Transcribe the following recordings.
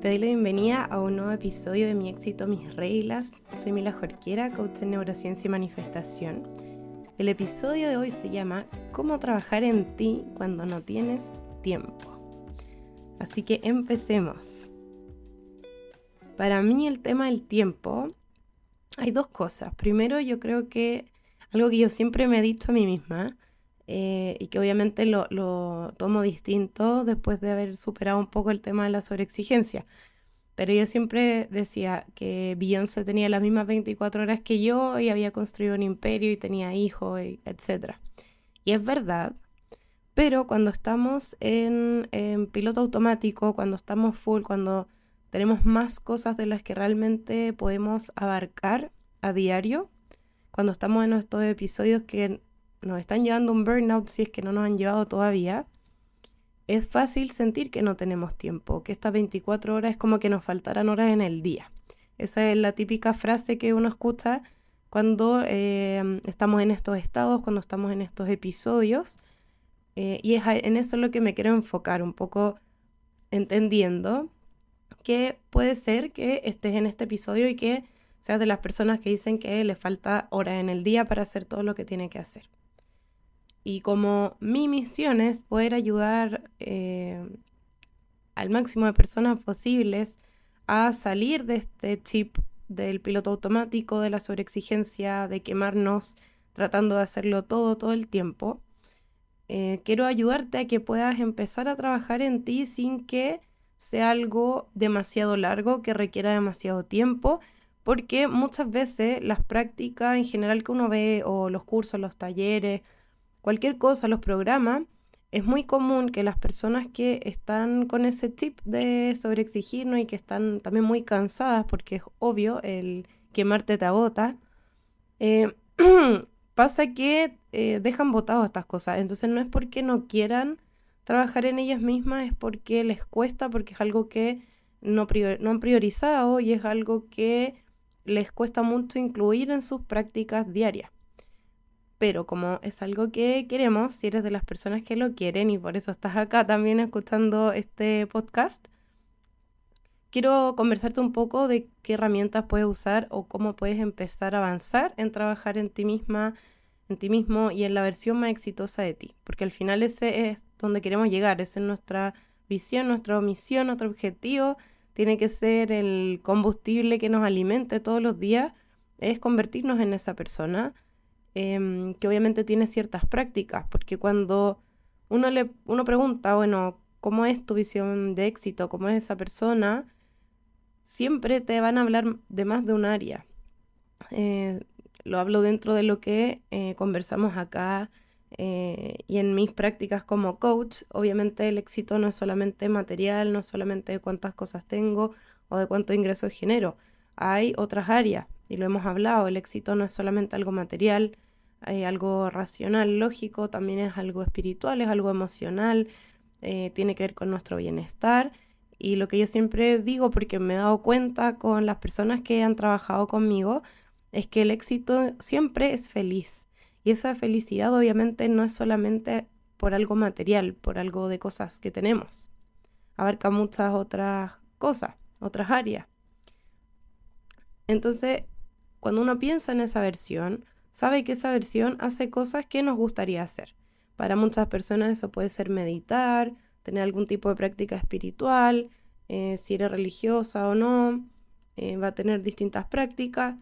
Te doy la bienvenida a un nuevo episodio de Mi éxito, mis reglas. Soy Mila Jorquera, coach en neurociencia y manifestación. El episodio de hoy se llama ¿Cómo trabajar en ti cuando no tienes tiempo? Así que empecemos. Para mí el tema del tiempo hay dos cosas. Primero yo creo que algo que yo siempre me he dicho a mí misma eh, y que obviamente lo, tomo distinto después de haber superado un poco el tema de la sobreexigencia. Pero yo siempre decía que Beyoncé tenía las mismas 24 horas que yo y había construido un imperio y tenía hijos, etc. Y es verdad, pero cuando estamos en, en piloto automático, cuando estamos full, cuando tenemos más cosas de las que realmente podemos abarcar a diario, cuando estamos en estos episodios que nos están llevando un burnout si es que no nos han llevado todavía, es fácil sentir que no tenemos tiempo, que estas 24 horas es como que nos faltaran horas en el día. Esa es la típica frase que uno escucha cuando eh, estamos en estos estados, cuando estamos en estos episodios. Eh, y es en eso lo que me quiero enfocar, un poco entendiendo que puede ser que estés en este episodio y que seas de las personas que dicen que le falta horas en el día para hacer todo lo que tiene que hacer. Y como mi misión es poder ayudar eh, al máximo de personas posibles a salir de este chip del piloto automático, de la sobreexigencia, de quemarnos tratando de hacerlo todo, todo el tiempo, eh, quiero ayudarte a que puedas empezar a trabajar en ti sin que sea algo demasiado largo, que requiera demasiado tiempo, porque muchas veces las prácticas en general que uno ve, o los cursos, los talleres, cualquier cosa, los programas, es muy común que las personas que están con ese chip de sobreexigirnos y que están también muy cansadas, porque es obvio, el quemarte te agota, eh, pasa que eh, dejan botadas estas cosas. Entonces no es porque no quieran trabajar en ellas mismas, es porque les cuesta, porque es algo que no han priorizado y es algo que les cuesta mucho incluir en sus prácticas diarias pero como es algo que queremos, si eres de las personas que lo quieren y por eso estás acá también escuchando este podcast, quiero conversarte un poco de qué herramientas puedes usar o cómo puedes empezar a avanzar en trabajar en ti misma, en ti mismo y en la versión más exitosa de ti, porque al final ese es donde queremos llegar, esa es nuestra visión, nuestra misión, nuestro objetivo, tiene que ser el combustible que nos alimente todos los días, es convertirnos en esa persona Em, que obviamente tiene ciertas prácticas, porque cuando uno, le, uno pregunta, bueno, ¿cómo es tu visión de éxito? ¿Cómo es esa persona? Siempre te van a hablar de más de un área. Eh, lo hablo dentro de lo que eh, conversamos acá eh, y en mis prácticas como coach. Obviamente el éxito no es solamente material, no es solamente de cuántas cosas tengo o de cuántos ingresos genero. Hay otras áreas y lo hemos hablado, el éxito no es solamente algo material, hay algo racional, lógico, también es algo espiritual, es algo emocional, eh, tiene que ver con nuestro bienestar. Y lo que yo siempre digo, porque me he dado cuenta con las personas que han trabajado conmigo, es que el éxito siempre es feliz. Y esa felicidad obviamente no es solamente por algo material, por algo de cosas que tenemos. Abarca muchas otras cosas, otras áreas. Entonces, cuando uno piensa en esa versión, sabe que esa versión hace cosas que nos gustaría hacer. Para muchas personas eso puede ser meditar, tener algún tipo de práctica espiritual, eh, si eres religiosa o no, eh, va a tener distintas prácticas.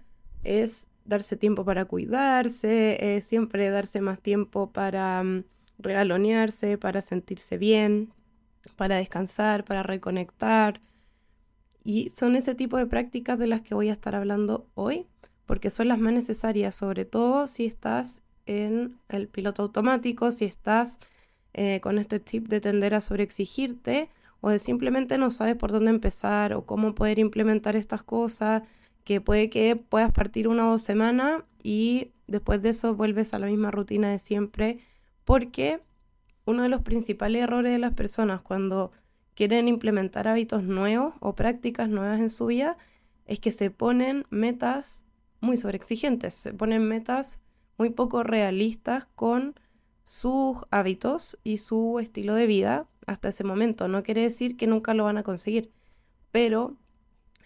Es darse tiempo para cuidarse, es siempre darse más tiempo para mm, regalonearse, para sentirse bien, para descansar, para reconectar. Y son ese tipo de prácticas de las que voy a estar hablando hoy porque son las más necesarias, sobre todo si estás en el piloto automático, si estás eh, con este tip de tender a sobreexigirte o de simplemente no sabes por dónde empezar o cómo poder implementar estas cosas, que puede que puedas partir una o dos semanas y después de eso vuelves a la misma rutina de siempre, porque uno de los principales errores de las personas cuando quieren implementar hábitos nuevos o prácticas nuevas en su vida es que se ponen metas muy sobreexigentes, se ponen metas muy poco realistas con sus hábitos y su estilo de vida hasta ese momento. No quiere decir que nunca lo van a conseguir, Pero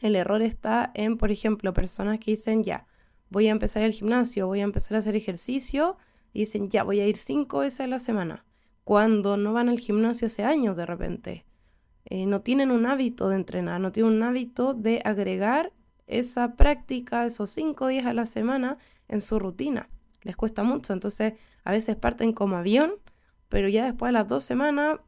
el error está en, por ejemplo, personas que dicen, ya, voy a empezar el gimnasio, voy a empezar a hacer ejercicio, y dicen, ya, voy a ir cinco veces a la semana, cuando no van al gimnasio hace años de repente. Eh, no tienen un hábito de entrenar, no tienen un hábito de agregar esa práctica, esos cinco días a la semana en su rutina. Les cuesta mucho, entonces a veces parten como avión, pero ya después de las dos semanas,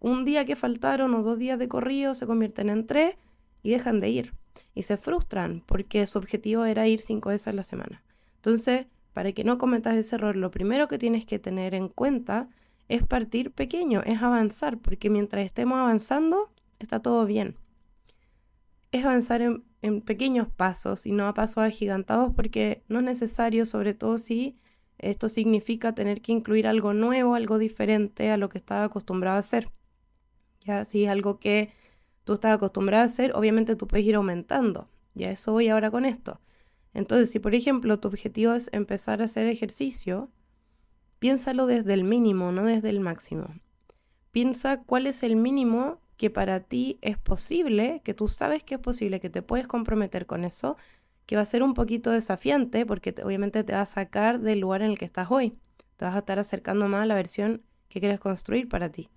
un día que faltaron o dos días de corrido se convierten en tres y dejan de ir. Y se frustran porque su objetivo era ir cinco veces a la semana. Entonces, para que no cometas ese error, lo primero que tienes que tener en cuenta es partir pequeño, es avanzar, porque mientras estemos avanzando, está todo bien. Es avanzar en, pequeños pasos y no a pasos agigantados porque no es necesario, sobre todo si esto significa tener que incluir algo nuevo, algo diferente a lo que estaba acostumbrado a hacer. Ya, si es algo que tú estás acostumbrado a hacer, obviamente tú puedes ir aumentando. Ya eso voy ahora con esto. Entonces, si por ejemplo tu objetivo es empezar a hacer ejercicio, piénsalo desde el mínimo, no desde el máximo. Piensa cuál es el mínimo que para ti es posible, que tú sabes que es posible, que te puedes comprometer con eso, que va a ser un poquito desafiante porque obviamente te va a sacar del lugar en el que estás hoy. Te vas a estar acercando más a la versión que quieres construir para ti.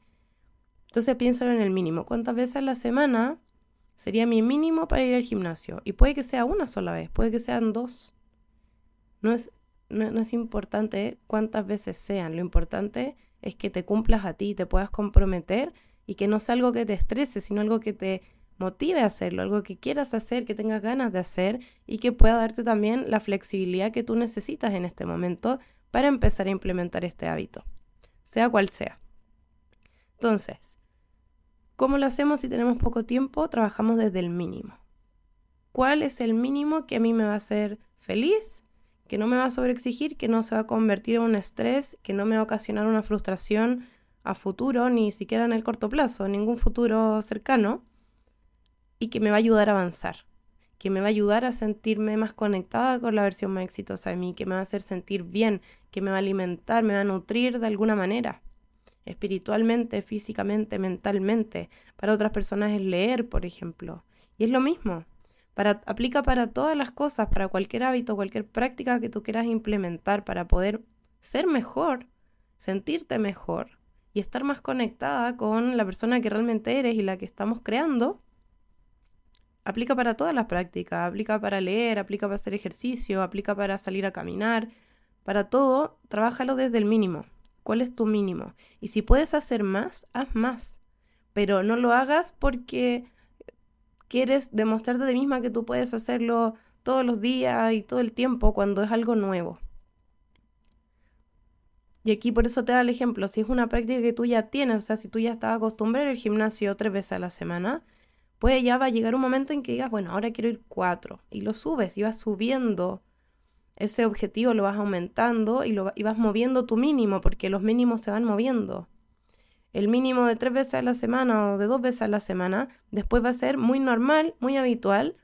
Entonces piénsalo en el mínimo. ¿Cuántas veces a la semana sería mi mínimo para ir al gimnasio? Y puede que sea una sola vez, puede que sean dos. No es, no, es importante cuántas veces sean, lo importante es que te cumplas a ti, te puedas comprometer y que no sea algo que te estrese, sino algo que te motive a hacerlo, algo que quieras hacer, que tengas ganas de hacer y que pueda darte también la flexibilidad que tú necesitas en este momento para empezar a implementar este hábito, sea cual sea. Entonces, ¿Cómo lo hacemos si tenemos poco tiempo? Trabajamos desde el mínimo. ¿Cuál es el mínimo que a mí me va a hacer feliz? Que no me va a sobreexigir, que no se va a convertir en un estrés, que no me va a ocasionar una frustración a futuro, ni siquiera en el corto plazo, ningún futuro cercano, y que me va a ayudar a avanzar, que me va a ayudar a sentirme más conectada con la versión más exitosa de mí, que me va a hacer sentir bien, que me va a alimentar, me va a nutrir de alguna manera espiritualmente, físicamente, mentalmente. Para otras personas es leer, por ejemplo. Y es lo mismo. Aplica para todas las cosas, para cualquier hábito, cualquier práctica que tú quieras implementar para poder ser mejor, sentirte mejor y estar más conectada con la persona que realmente eres y la que estamos creando. Aplica para todas las prácticas, aplica para leer, aplica para hacer ejercicio, aplica para salir a caminar, para todo, trabájalo desde el mínimo. ¿Cuál es tu mínimo? Y si puedes hacer más, haz más. Pero no lo hagas porque quieres demostrarte a ti misma que tú puedes hacerlo todos los días y todo el tiempo cuando es algo nuevo. Y aquí por eso te da el ejemplo, si es una práctica que tú ya tienes, o sea, si tú ya estás acostumbrado al gimnasio tres veces a la semana, pues ya va a llegar un momento en que digas, bueno, ahora quiero ir cuatro, y lo subes y vas subiendo ese objetivo lo vas aumentando y, lo, vas moviendo tu mínimo, porque los mínimos se van moviendo. El mínimo de tres veces a la semana o de dos veces a la semana, después va a ser muy normal, muy habitual,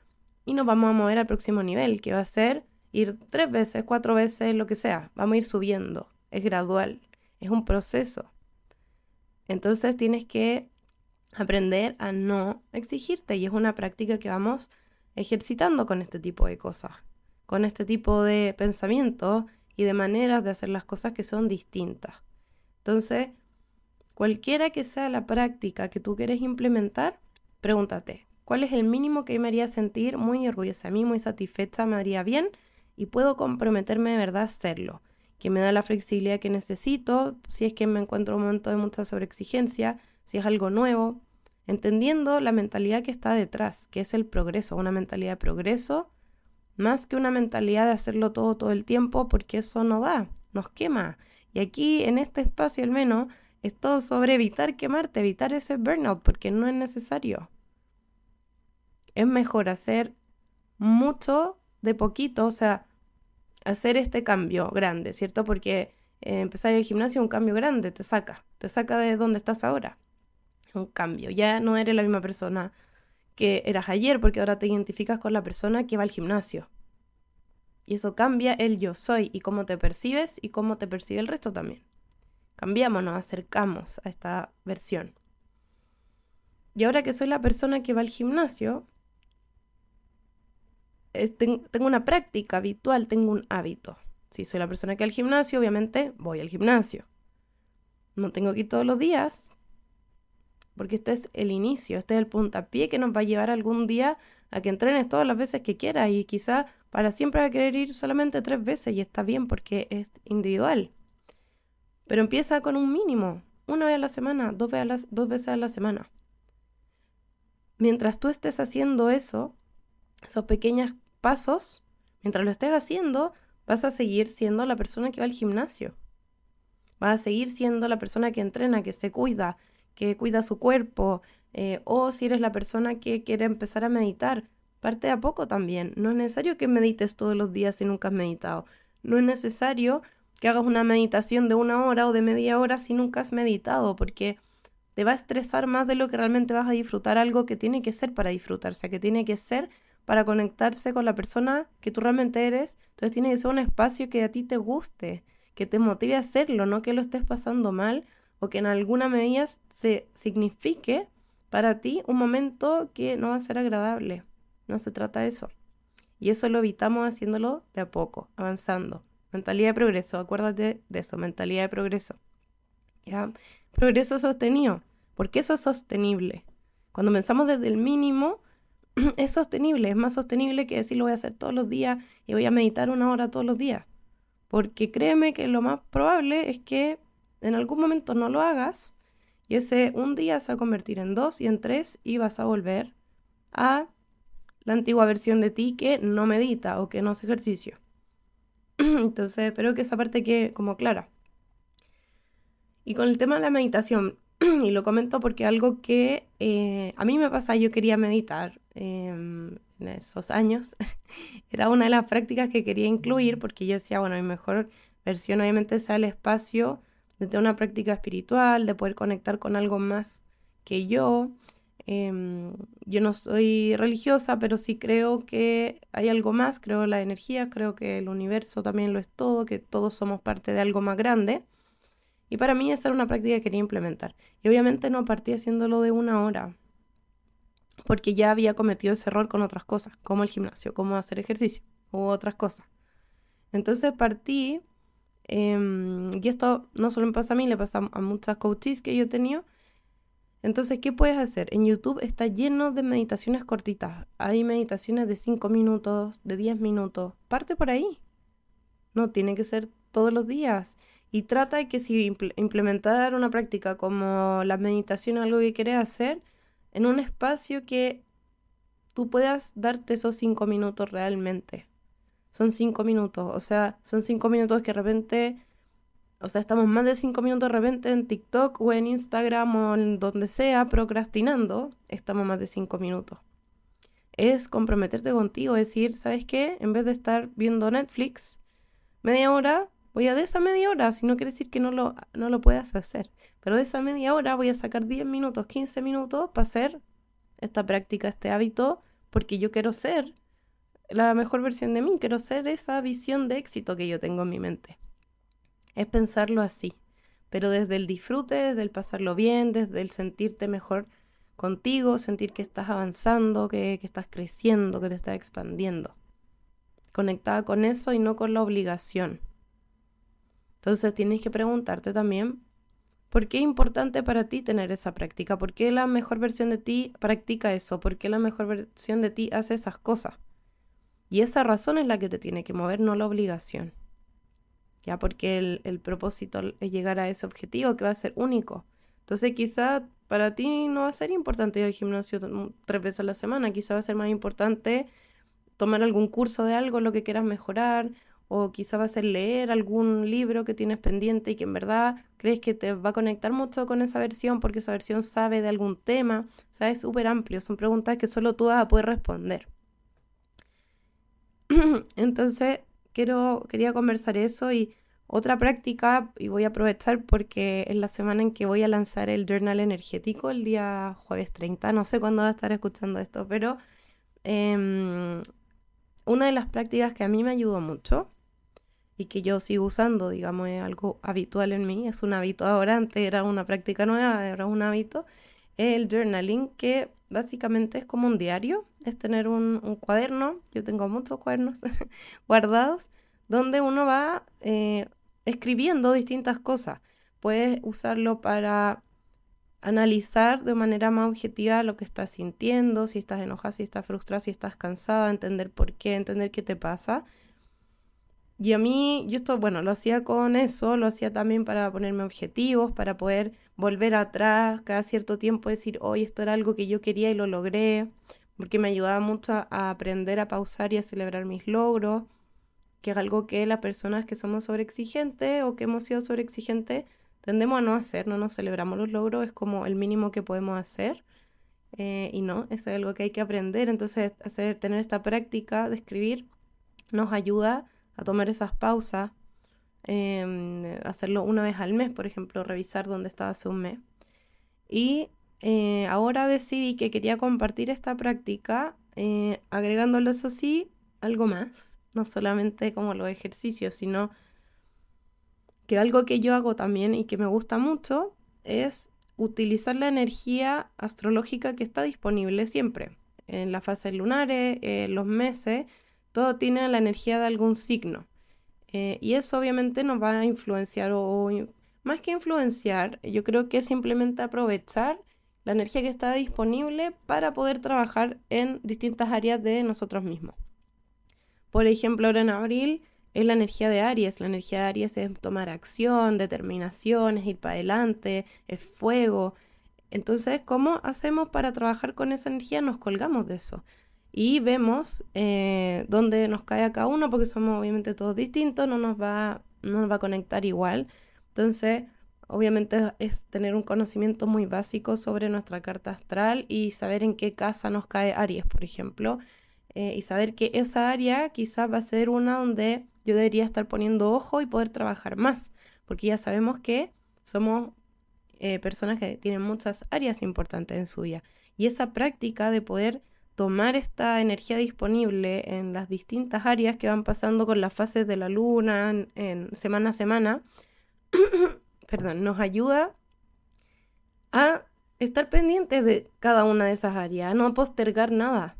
y nos vamos a mover al próximo nivel, que va a ser ir tres veces, cuatro veces, lo que sea. Vamos a ir subiendo. Es gradual, es un proceso. Entonces tienes que aprender a no exigirte y es una práctica que vamos ejercitando con este tipo de cosas con este tipo de pensamientos y de maneras de hacer las cosas que son distintas. Entonces, cualquiera que sea la práctica que tú quieres implementar, pregúntate, ¿cuál es el mínimo que me haría sentir muy orgullosa a mí, muy satisfecha, me haría bien y puedo comprometerme de verdad a hacerlo? Que me da la flexibilidad que necesito, si es que me encuentro en un momento de mucha sobreexigencia, si es algo nuevo, entendiendo la mentalidad que está detrás, que es el progreso, una mentalidad de progreso más que una mentalidad de hacerlo todo todo el tiempo, porque eso no da, nos quema. Y aquí, en este espacio al menos, es todo sobre evitar quemarte, evitar ese burnout, porque no es necesario. Es mejor hacer mucho de poquito, o sea, hacer este cambio grande, ¿cierto? Porque eh, empezar el gimnasio es un cambio grande, te saca, te saca de donde estás ahora. Un cambio, ya no eres la misma persona que eras ayer, porque ahora te identificas con la persona que va al gimnasio. Y eso cambia el yo soy y cómo te percibes y cómo te percibe el resto también. Cambiamos, nos acercamos a esta versión. Y ahora que soy la persona que va al gimnasio, tengo una práctica habitual, tengo un hábito. Si soy la persona que va al gimnasio, obviamente voy al gimnasio. No tengo que ir todos los días, porque este es el inicio, este es el puntapié que nos va a llevar algún día a que entrenes todas las veces que quieras y quizá para siempre va a querer ir solamente tres veces y está bien porque es individual. Pero empieza con un mínimo, una vez a la semana, dos veces a la, semana. Mientras tú estés haciendo eso, esos pequeños pasos, mientras lo estés haciendo, vas a seguir siendo la persona que va al gimnasio. Vas a seguir siendo la persona que entrena, que se cuida, que cuida su cuerpo, eh, o si eres la persona que quiere empezar a meditar, parte a poco también. No es necesario que medites todos los días si nunca has meditado. No es necesario que hagas una meditación de una hora o de media hora si nunca has meditado, porque te va a estresar más de lo que realmente vas a disfrutar algo que tiene que ser para disfrutarse, que tiene que ser para conectarse con la persona que tú realmente eres. Entonces tiene que ser un espacio que a ti te guste, que te motive a hacerlo, no que lo estés pasando mal o que en alguna medida se signifique para ti un momento que no va a ser agradable. No se trata de eso. Y eso lo evitamos haciéndolo de a poco, avanzando. Mentalidad de progreso, acuérdate de eso, mentalidad de progreso. ¿Ya? Progreso sostenido. porque eso es sostenible? Cuando pensamos desde el mínimo, es sostenible, es más sostenible que decir lo voy a hacer todos los días y voy a meditar una hora todos los días. Porque créeme que lo más probable es que en algún momento no lo hagas y ese un día se va a convertir en dos y en tres y vas a volver a la antigua versión de ti que no medita o que no hace ejercicio. Entonces espero que esa parte quede como clara. Y con el tema de la meditación, y lo comento porque algo que eh, a mí me pasa, yo quería meditar em, en esos años, era una de las prácticas que quería incluir porque yo decía, bueno, mi mejor versión obviamente sea el espacio de tener una práctica espiritual, de poder conectar con algo más que yo. Em, yo no soy religiosa, pero sí creo que hay algo más, creo la energía, creo que el universo también lo es todo, que todos somos parte de algo más grande. Y para mí esa era una práctica que quería implementar. Y obviamente no partí haciéndolo de una hora, porque ya había cometido ese error con otras cosas, como el gimnasio, como hacer ejercicio u otras cosas. Entonces partí Em, y esto no solo me pasa a mí, le pasa a muchas coaches que yo he tenido. Entonces, ¿qué puedes hacer? En YouTube está lleno de meditaciones cortitas. Hay meditaciones de 5 minutos, de 10 minutos. Parte por ahí. No tiene que ser todos los días. Y trata de que si implementar una práctica como la meditación o algo que quieres hacer, en un espacio que tú puedas darte esos 5 minutos realmente son cinco minutos. O sea, son cinco minutos que de repente, o sea, estamos más de cinco minutos de repente en TikTok o en Instagram o en donde sea procrastinando, estamos más de cinco minutos. Es comprometerte contigo, decir, ¿sabes qué? En vez de estar viendo Netflix media hora, voy a de esa media hora, si no quiere decir que no lo, no lo puedas hacer, pero de esa media hora voy a sacar 10 minutos, 15 minutos para hacer esta práctica, este hábito, porque yo quiero ser la mejor versión de mí, quiero ser esa visión de éxito que yo tengo en mi mente. Es pensarlo así, pero desde el disfrute, desde el pasarlo bien, desde el sentirte mejor contigo, sentir que estás avanzando, que, que estás creciendo, que te estás expandiendo. Conectada con eso y no con la obligación. Entonces tienes que preguntarte también, ¿por qué es importante para ti tener esa práctica? ¿Por qué la mejor versión de ti practica eso? ¿Por qué la mejor versión de ti hace esas cosas? Y esa razón es la que te tiene que mover, no la obligación. Ya porque el, propósito es llegar a ese objetivo que va a ser único. Entonces quizá para ti no va a ser importante ir al gimnasio tres veces a la semana, quizá va a ser más importante tomar algún curso de algo, lo que quieras mejorar, o quizá va a ser leer algún libro que tienes pendiente y que en verdad crees que te va a conectar mucho con esa versión porque esa versión sabe de algún tema. O sea, es súper amplio, son preguntas que solo tú vas a poder responder. Entonces, quiero, quería conversar eso y otra práctica, y voy a aprovechar porque es la semana en que voy a lanzar el journal energético, el día jueves 30, no sé cuándo va a estar escuchando esto, pero em, una de las prácticas que a mí me ayudó mucho y que yo sigo usando, digamos, es algo habitual en mí, es un hábito ahora, antes era una práctica nueva, ahora es un hábito, el journaling, que básicamente es como un diario, es tener un, cuaderno, yo tengo muchos cuadernos guardados, donde uno va eh, escribiendo distintas cosas. Puedes usarlo para analizar de manera más objetiva lo que estás sintiendo, si estás enojada, si estás frustrada, si estás cansada, entender por qué, entender qué te pasa. Y a mí, yo esto, bueno, lo hacía con eso, lo hacía también para ponerme objetivos, para poder volver atrás cada cierto tiempo, decir, hoy esto era algo que yo quería y lo logré, porque me ayudaba mucho a aprender a pausar y a celebrar mis logros, que es algo que las personas que somos sobreexigentes o que hemos sido sobreexigentes tendemos a no hacer, no nos celebramos los logros, es como el mínimo que podemos hacer. Eh, y no, eso es algo que hay que aprender. Entonces, hacer, tener esta práctica de escribir nos ayuda a tomar esas pausas, em, hacerlo una vez al mes, por ejemplo, revisar dónde estaba hace un mes. Y eh, ahora decidí que quería compartir esta práctica, eh, agregándolo, eso sí, algo más, no solamente como los ejercicios, sino que algo que yo hago también y que me gusta mucho es utilizar la energía astrológica que está disponible siempre. En las fases lunares, en los meses, todo tiene la energía de algún signo. Eh, y eso obviamente nos va a influenciar o, más que influenciar, yo creo que es simplemente aprovechar la energía que está disponible para poder trabajar en distintas áreas de nosotros mismos. Por ejemplo, ahora en abril es la energía de Aries. La energía de Aries es tomar acción, determinación, es ir para adelante, es fuego. Entonces, ¿cómo hacemos para trabajar con esa energía? Nos colgamos de eso y vemos eh, dónde nos cae a cada uno, porque somos obviamente todos distintos, no nos va, no nos va a conectar igual. Entonces, obviamente es tener un conocimiento muy básico sobre nuestra carta astral y saber en qué casa nos cae Aries, por ejemplo, eh, y saber que esa área quizás va a ser una donde yo debería estar poniendo ojo y poder trabajar más, porque ya sabemos que somos eh, personas que tienen muchas áreas importantes en su vida. Y esa práctica de poder tomar esta energía disponible en las distintas áreas que van pasando con las fases de la luna en, semana a semana, perdón, nos ayuda a estar pendientes de cada una de esas áreas, a no postergar nada.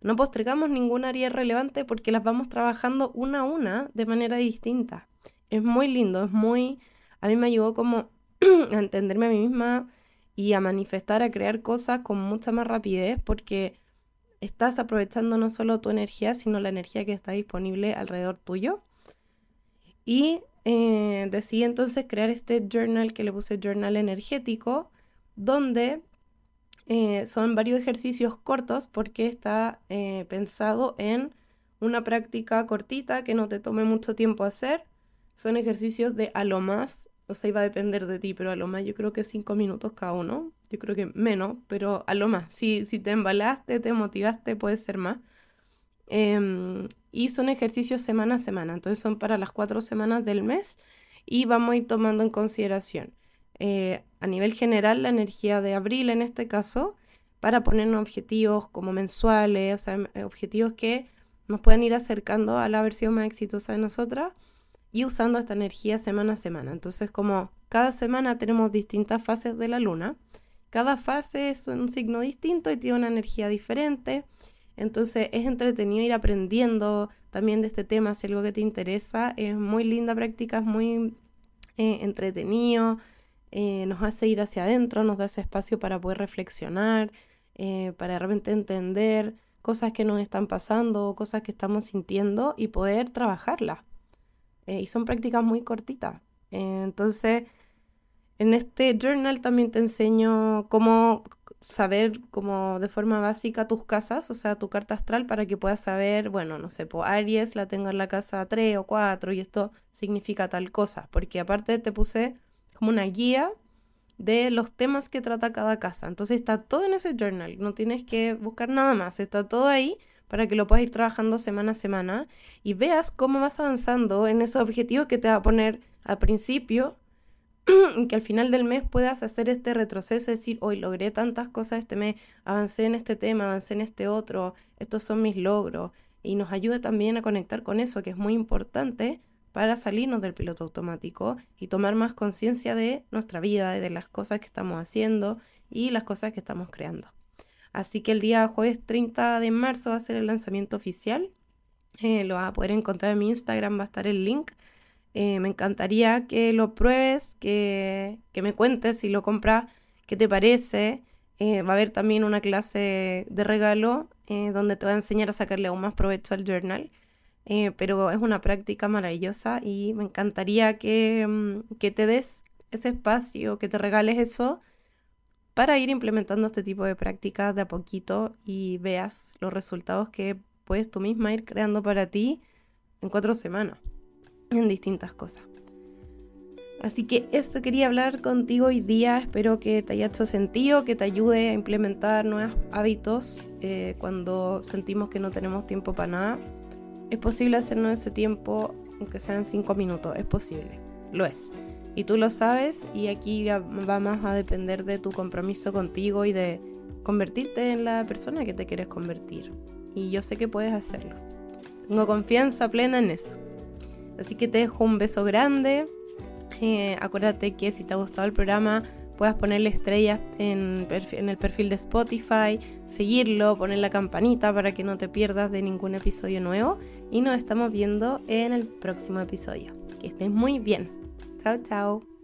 No postergamos ninguna área relevante porque las vamos trabajando una a una de manera distinta. Es muy lindo, es muy... A mí me ayudó como a entenderme a mí misma y a manifestar, a crear cosas con mucha más rapidez porque estás aprovechando no solo tu energía, sino la energía que está disponible alrededor tuyo. Y eh, decidí entonces crear este journal que le puse journal energético, donde eh, son varios ejercicios cortos porque está eh, pensado en una práctica cortita que no te tome mucho tiempo hacer. Son ejercicios de a lo más o sea, iba a depender de ti, pero a lo más yo creo que cinco minutos cada uno. Yo creo que menos, pero a lo más. Si, si te embalaste, te motivaste, puede ser más. Em, y son ejercicios semana a semana, entonces son para las cuatro semanas del mes y vamos a ir tomando en consideración eh, a nivel general la energía de abril en este caso para ponernos objetivos como mensuales, o sea, objetivos que nos puedan ir acercando a la versión más exitosa de nosotras y usando esta energía semana a semana. Entonces, como cada semana tenemos distintas fases de la luna, cada fase es un signo distinto y tiene una energía diferente. Entonces es entretenido ir aprendiendo también de este tema, si algo que te interesa. Es muy linda práctica, es muy eh, entretenido, eh, nos hace ir hacia adentro, nos da ese espacio para poder reflexionar, eh, para de repente entender cosas que nos están pasando, cosas que estamos sintiendo y poder trabajarlas. Eh, y son prácticas muy cortitas. Entonces, en este journal también te enseño cómo saber como de forma básica tus casas, o sea, tu carta astral para que puedas saber, bueno, no sé, pues Aries la tengo en la casa 3 o 4 y esto significa tal cosa, porque aparte te puse como una guía de los temas que trata cada casa. Entonces está todo en ese journal, no tienes que buscar nada más, está todo ahí para que lo puedas ir trabajando semana a semana y veas cómo vas avanzando en esos objetivos que te va a poner al principio que al final del mes puedas hacer este retroceso, decir, hoy logré tantas cosas este mes, avancé en este tema, avancé en este otro, estos son mis logros, y nos ayuda también a conectar con eso, que es muy importante para salirnos del piloto automático y tomar más conciencia de nuestra vida, de las cosas que estamos haciendo y las cosas que estamos creando. Así que el día jueves 30 de marzo va a ser el lanzamiento oficial. Eh, lo vas a poder encontrar en mi Instagram, va a estar el link. Eh, me encantaría que lo pruebes, que, me cuentes si lo compras, qué te parece. Eh, va a haber también una clase de regalo donde te voy a enseñar a sacarle aún más provecho al journal. pero es una práctica maravillosa y me encantaría que, mm, que te des ese espacio, que te regales eso para ir implementando este tipo de prácticas de a poquito y veas los resultados que puedes tú misma ir creando para ti en cuatro semanas, en distintas cosas. Así que eso quería hablar contigo hoy día. Espero que te haya hecho sentido, que te ayude a implementar nuevos hábitos eh, cuando sentimos que no tenemos tiempo para nada. Es posible hacernos ese tiempo, aunque sean cinco minutos, es posible, lo es. Y tú lo sabes y aquí va más a depender de tu compromiso contigo y de convertirte en la persona que te quieres convertir. Y yo sé que puedes hacerlo. Tengo confianza plena en eso. Así que te dejo un beso grande. Eh, acuérdate que si te ha gustado el programa, puedas ponerle estrellas en, en, el perfil de Spotify, seguirlo, poner la campanita para que no te pierdas de ningún episodio nuevo. Y nos estamos viendo en el próximo episodio. Que estés muy bien. Chao, chao.